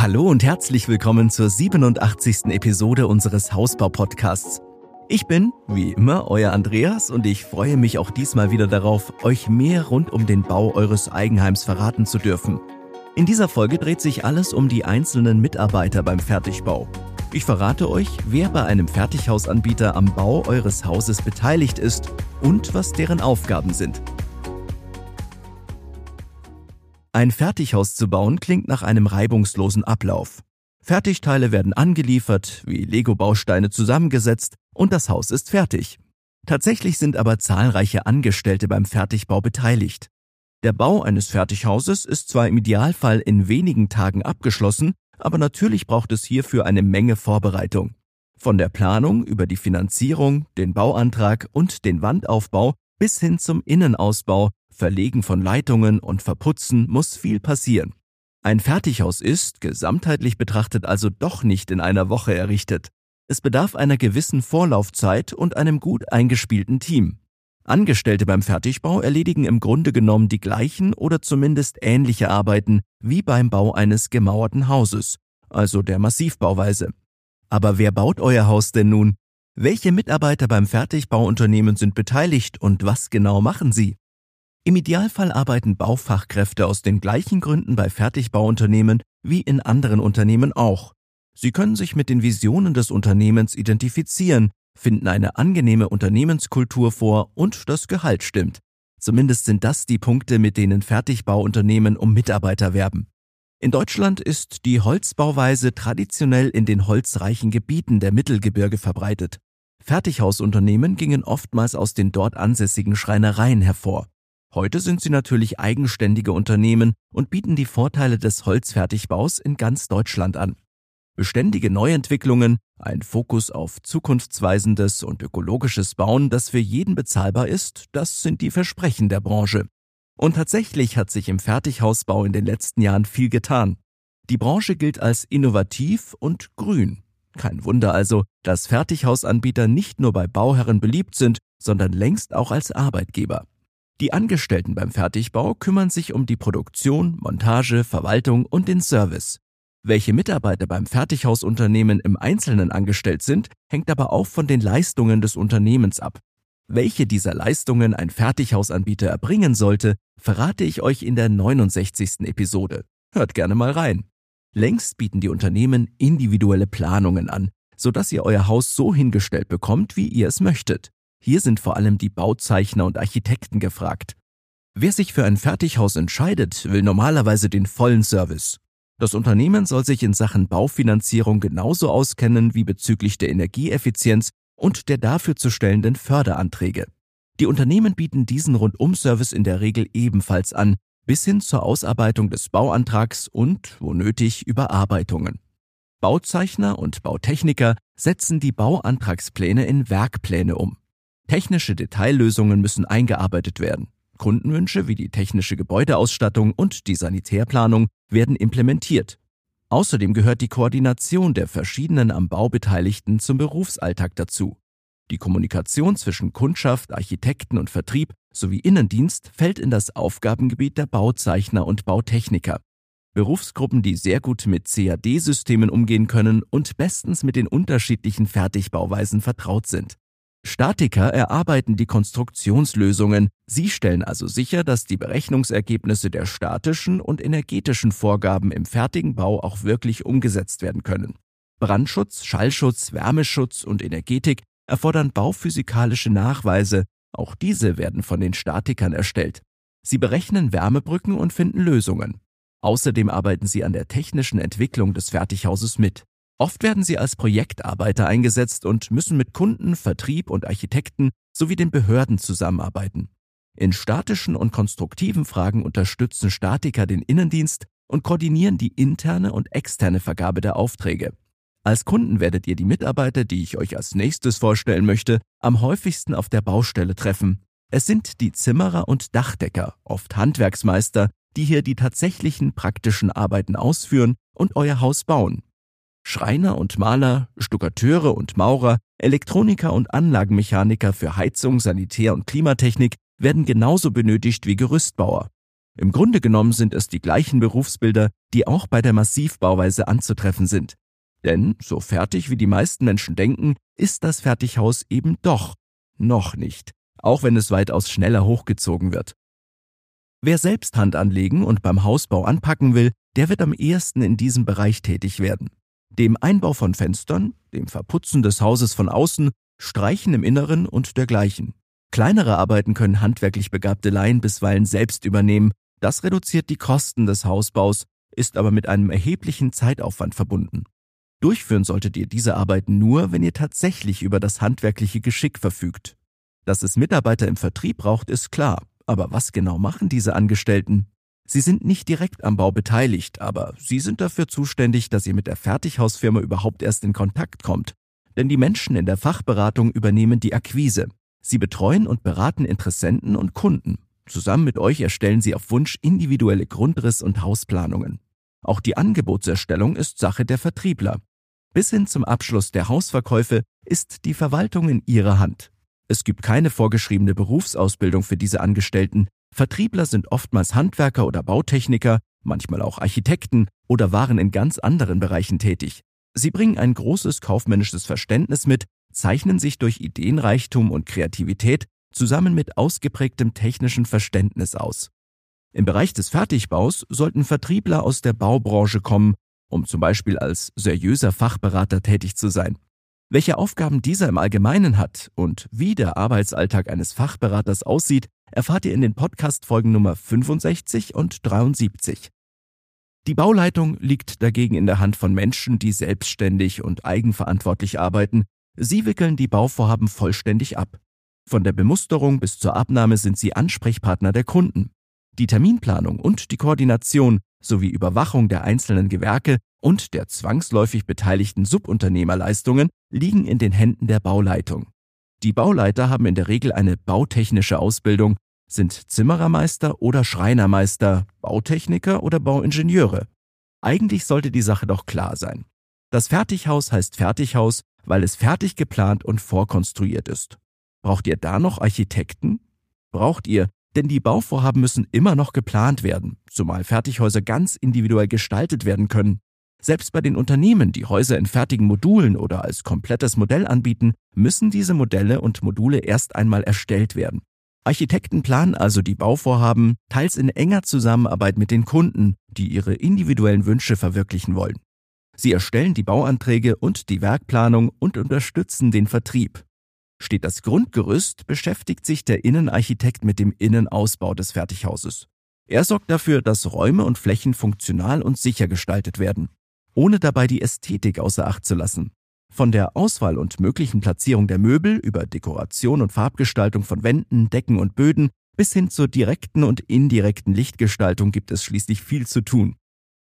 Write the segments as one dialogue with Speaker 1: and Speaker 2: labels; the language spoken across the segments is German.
Speaker 1: Hallo und herzlich willkommen zur 87. Episode unseres Hausbau-Podcasts. Ich bin, wie immer, euer Andreas und ich freue mich auch diesmal wieder darauf, euch mehr rund um den Bau eures Eigenheims verraten zu dürfen. In dieser Folge dreht sich alles um die einzelnen Mitarbeiter beim Fertigbau. Ich verrate euch, wer bei einem Fertighausanbieter am Bau eures Hauses beteiligt ist und was deren Aufgaben sind. Ein Fertighaus zu bauen klingt nach einem reibungslosen Ablauf. Fertigteile werden angeliefert, wie Lego-Bausteine zusammengesetzt und das Haus ist fertig. Tatsächlich sind aber zahlreiche Angestellte beim Fertigbau beteiligt. Der Bau eines Fertighauses ist zwar im Idealfall in wenigen Tagen abgeschlossen, aber natürlich braucht es hierfür eine Menge Vorbereitung. Von der Planung über die Finanzierung, den Bauantrag und den Wandaufbau bis hin zum Innenausbau, Verlegen von Leitungen und Verputzen muss viel passieren. Ein Fertighaus ist, gesamtheitlich betrachtet, also doch nicht in einer Woche errichtet. Es bedarf einer gewissen Vorlaufzeit und einem gut eingespielten Team. Angestellte beim Fertigbau erledigen im Grunde genommen die gleichen oder zumindest ähnliche Arbeiten wie beim Bau eines gemauerten Hauses, also der Massivbauweise. Aber wer baut euer Haus denn nun? Welche Mitarbeiter beim Fertigbauunternehmen sind beteiligt und was genau machen sie? Im Idealfall arbeiten Baufachkräfte aus den gleichen Gründen bei Fertigbauunternehmen wie in anderen Unternehmen auch. Sie können sich mit den Visionen des Unternehmens identifizieren, finden eine angenehme Unternehmenskultur vor und das Gehalt stimmt. Zumindest sind das die Punkte, mit denen Fertigbauunternehmen um Mitarbeiter werben. In Deutschland ist die Holzbauweise traditionell in den holzreichen Gebieten der Mittelgebirge verbreitet. Fertighausunternehmen gingen oftmals aus den dort ansässigen Schreinereien hervor. Heute sind sie natürlich eigenständige Unternehmen und bieten die Vorteile des Holzfertigbaus in ganz Deutschland an. Beständige Neuentwicklungen, ein Fokus auf zukunftsweisendes und ökologisches Bauen, das für jeden bezahlbar ist, das sind die Versprechen der Branche. Und tatsächlich hat sich im Fertighausbau in den letzten Jahren viel getan. Die Branche gilt als innovativ und grün. Kein Wunder also, dass Fertighausanbieter nicht nur bei Bauherren beliebt sind, sondern längst auch als Arbeitgeber. Die Angestellten beim Fertigbau kümmern sich um die Produktion, Montage, Verwaltung und den Service. Welche Mitarbeiter beim Fertighausunternehmen im Einzelnen angestellt sind, hängt aber auch von den Leistungen des Unternehmens ab. Welche dieser Leistungen ein Fertighausanbieter erbringen sollte, verrate ich euch in der 69. Episode. Hört gerne mal rein. Längst bieten die Unternehmen individuelle Planungen an, sodass ihr euer Haus so hingestellt bekommt, wie ihr es möchtet. Hier sind vor allem die Bauzeichner und Architekten gefragt. Wer sich für ein Fertighaus entscheidet, will normalerweise den vollen Service. Das Unternehmen soll sich in Sachen Baufinanzierung genauso auskennen wie bezüglich der Energieeffizienz und der dafür zu stellenden Förderanträge. Die Unternehmen bieten diesen Rundum-Service in der Regel ebenfalls an, bis hin zur Ausarbeitung des Bauantrags und, wo nötig, Überarbeitungen. Bauzeichner und Bautechniker setzen die Bauantragspläne in Werkpläne um. Technische Detaillösungen müssen eingearbeitet werden. Kundenwünsche wie die technische Gebäudeausstattung und die Sanitärplanung werden implementiert. Außerdem gehört die Koordination der verschiedenen am Bau Beteiligten zum Berufsalltag dazu. Die Kommunikation zwischen Kundschaft, Architekten und Vertrieb sowie Innendienst fällt in das Aufgabengebiet der Bauzeichner und Bautechniker. Berufsgruppen, die sehr gut mit CAD-Systemen umgehen können und bestens mit den unterschiedlichen Fertigbauweisen vertraut sind. Statiker erarbeiten die Konstruktionslösungen, sie stellen also sicher, dass die Berechnungsergebnisse der statischen und energetischen Vorgaben im fertigen Bau auch wirklich umgesetzt werden können. Brandschutz, Schallschutz, Wärmeschutz und Energetik erfordern bauphysikalische Nachweise, auch diese werden von den Statikern erstellt. Sie berechnen Wärmebrücken und finden Lösungen. Außerdem arbeiten sie an der technischen Entwicklung des Fertighauses mit. Oft werden sie als Projektarbeiter eingesetzt und müssen mit Kunden, Vertrieb und Architekten sowie den Behörden zusammenarbeiten. In statischen und konstruktiven Fragen unterstützen Statiker den Innendienst und koordinieren die interne und externe Vergabe der Aufträge. Als Kunden werdet ihr die Mitarbeiter, die ich euch als nächstes vorstellen möchte, am häufigsten auf der Baustelle treffen. Es sind die Zimmerer und Dachdecker, oft Handwerksmeister, die hier die tatsächlichen praktischen Arbeiten ausführen und euer Haus bauen. Schreiner und Maler, Stuckateure und Maurer, Elektroniker und Anlagenmechaniker für Heizung, Sanitär und Klimatechnik werden genauso benötigt wie Gerüstbauer. Im Grunde genommen sind es die gleichen Berufsbilder, die auch bei der Massivbauweise anzutreffen sind. Denn, so fertig wie die meisten Menschen denken, ist das Fertighaus eben doch noch nicht, auch wenn es weitaus schneller hochgezogen wird. Wer selbst Hand anlegen und beim Hausbau anpacken will, der wird am ehesten in diesem Bereich tätig werden. Dem Einbau von Fenstern, dem Verputzen des Hauses von außen, Streichen im Inneren und dergleichen. Kleinere Arbeiten können handwerklich begabte Laien bisweilen selbst übernehmen, das reduziert die Kosten des Hausbaus, ist aber mit einem erheblichen Zeitaufwand verbunden. Durchführen solltet ihr diese Arbeiten nur, wenn ihr tatsächlich über das handwerkliche Geschick verfügt. Dass es Mitarbeiter im Vertrieb braucht, ist klar. Aber was genau machen diese Angestellten? Sie sind nicht direkt am Bau beteiligt, aber sie sind dafür zuständig, dass ihr mit der Fertighausfirma überhaupt erst in Kontakt kommt. Denn die Menschen in der Fachberatung übernehmen die Akquise. Sie betreuen und beraten Interessenten und Kunden. Zusammen mit euch erstellen sie auf Wunsch individuelle Grundriss- und Hausplanungen. Auch die Angebotserstellung ist Sache der Vertriebler. Bis hin zum Abschluss der Hausverkäufe ist die Verwaltung in ihrer Hand. Es gibt keine vorgeschriebene Berufsausbildung für diese Angestellten. Vertriebler sind oftmals Handwerker oder Bautechniker, manchmal auch Architekten oder waren in ganz anderen Bereichen tätig. Sie bringen ein großes kaufmännisches Verständnis mit, zeichnen sich durch Ideenreichtum und Kreativität zusammen mit ausgeprägtem technischen Verständnis aus. Im Bereich des Fertigbaus sollten Vertriebler aus der Baubranche kommen, um zum Beispiel als seriöser Fachberater tätig zu sein. Welche Aufgaben dieser im Allgemeinen hat und wie der Arbeitsalltag eines Fachberaters aussieht, erfahrt ihr in den Podcast-Folgen Nummer 65 und 73. Die Bauleitung liegt dagegen in der Hand von Menschen, die selbstständig und eigenverantwortlich arbeiten. Sie wickeln die Bauvorhaben vollständig ab. Von der Bemusterung bis zur Abnahme sind sie Ansprechpartner der Kunden. Die Terminplanung und die Koordination sowie Überwachung der einzelnen Gewerke und der zwangsläufig beteiligten Subunternehmerleistungen liegen in den Händen der Bauleitung. Die Bauleiter haben in der Regel eine bautechnische Ausbildung, sind Zimmerermeister oder Schreinermeister, Bautechniker oder Bauingenieure. Eigentlich sollte die Sache doch klar sein. Das Fertighaus heißt Fertighaus, weil es fertig geplant und vorkonstruiert ist. Braucht ihr da noch Architekten? Braucht ihr, denn die Bauvorhaben müssen immer noch geplant werden, zumal Fertighäuser ganz individuell gestaltet werden können. Selbst bei den Unternehmen, die Häuser in fertigen Modulen oder als komplettes Modell anbieten, müssen diese Modelle und Module erst einmal erstellt werden. Architekten planen also die Bauvorhaben, teils in enger Zusammenarbeit mit den Kunden, die ihre individuellen Wünsche verwirklichen wollen. Sie erstellen die Bauanträge und die Werkplanung und unterstützen den Vertrieb. Steht das Grundgerüst, beschäftigt sich der Innenarchitekt mit dem Innenausbau des Fertighauses. Er sorgt dafür, dass Räume und Flächen funktional und sicher gestaltet werden, ohne dabei die Ästhetik außer Acht zu lassen. Von der Auswahl und möglichen Platzierung der Möbel über Dekoration und Farbgestaltung von Wänden, Decken und Böden bis hin zur direkten und indirekten Lichtgestaltung gibt es schließlich viel zu tun.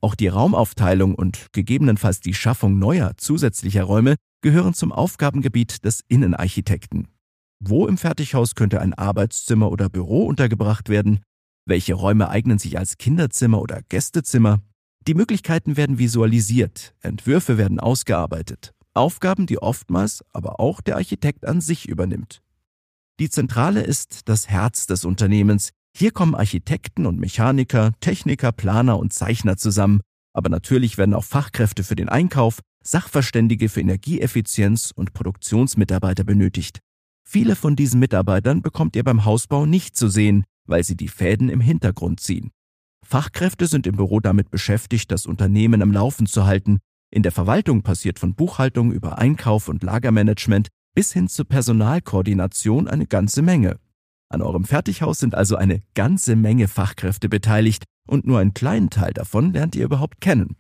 Speaker 1: Auch die Raumaufteilung und gegebenenfalls die Schaffung neuer zusätzlicher Räume gehören zum Aufgabengebiet des Innenarchitekten. Wo im Fertighaus könnte ein Arbeitszimmer oder Büro untergebracht werden? Welche Räume eignen sich als Kinderzimmer oder Gästezimmer? Die Möglichkeiten werden visualisiert, Entwürfe werden ausgearbeitet. Aufgaben, die oftmals aber auch der Architekt an sich übernimmt. Die Zentrale ist das Herz des Unternehmens. Hier kommen Architekten und Mechaniker, Techniker, Planer und Zeichner zusammen, aber natürlich werden auch Fachkräfte für den Einkauf, Sachverständige für Energieeffizienz und Produktionsmitarbeiter benötigt. Viele von diesen Mitarbeitern bekommt ihr beim Hausbau nicht zu sehen, weil sie die Fäden im Hintergrund ziehen. Fachkräfte sind im Büro damit beschäftigt, das Unternehmen am Laufen zu halten. In der Verwaltung passiert von Buchhaltung über Einkauf und Lagermanagement bis hin zur Personalkoordination eine ganze Menge. An eurem Fertighaus sind also eine ganze Menge Fachkräfte beteiligt und nur einen kleinen Teil davon lernt ihr überhaupt kennen.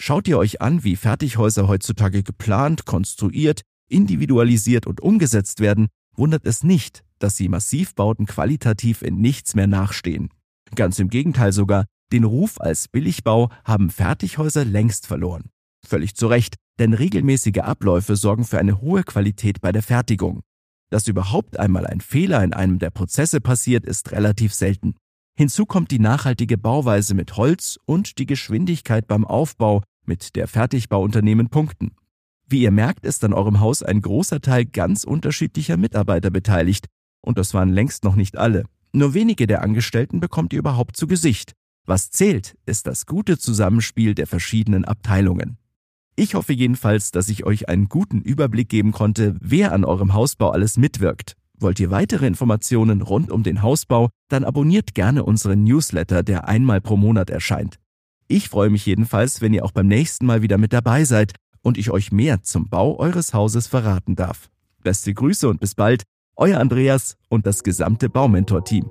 Speaker 1: Schaut ihr euch an, wie Fertighäuser heutzutage geplant, konstruiert, individualisiert und umgesetzt werden, wundert es nicht, dass sie Massivbauten qualitativ in nichts mehr nachstehen. Ganz im Gegenteil sogar, den Ruf als Billigbau haben Fertighäuser längst verloren. Völlig zu Recht, denn regelmäßige Abläufe sorgen für eine hohe Qualität bei der Fertigung. Dass überhaupt einmal ein Fehler in einem der Prozesse passiert, ist relativ selten. Hinzu kommt die nachhaltige Bauweise mit Holz und die Geschwindigkeit beim Aufbau, mit der Fertigbauunternehmen punkten. Wie ihr merkt, ist an eurem Haus ein großer Teil ganz unterschiedlicher Mitarbeiter beteiligt, und das waren längst noch nicht alle. Nur wenige der Angestellten bekommt ihr überhaupt zu Gesicht. Was zählt, ist das gute Zusammenspiel der verschiedenen Abteilungen. Ich hoffe jedenfalls, dass ich euch einen guten Überblick geben konnte, wer an eurem Hausbau alles mitwirkt. Wollt ihr weitere Informationen rund um den Hausbau, dann abonniert gerne unseren Newsletter, der einmal pro Monat erscheint. Ich freue mich jedenfalls, wenn ihr auch beim nächsten Mal wieder mit dabei seid und ich euch mehr zum Bau eures Hauses verraten darf. Beste Grüße und bis bald, euer Andreas und das gesamte Baumentor-Team.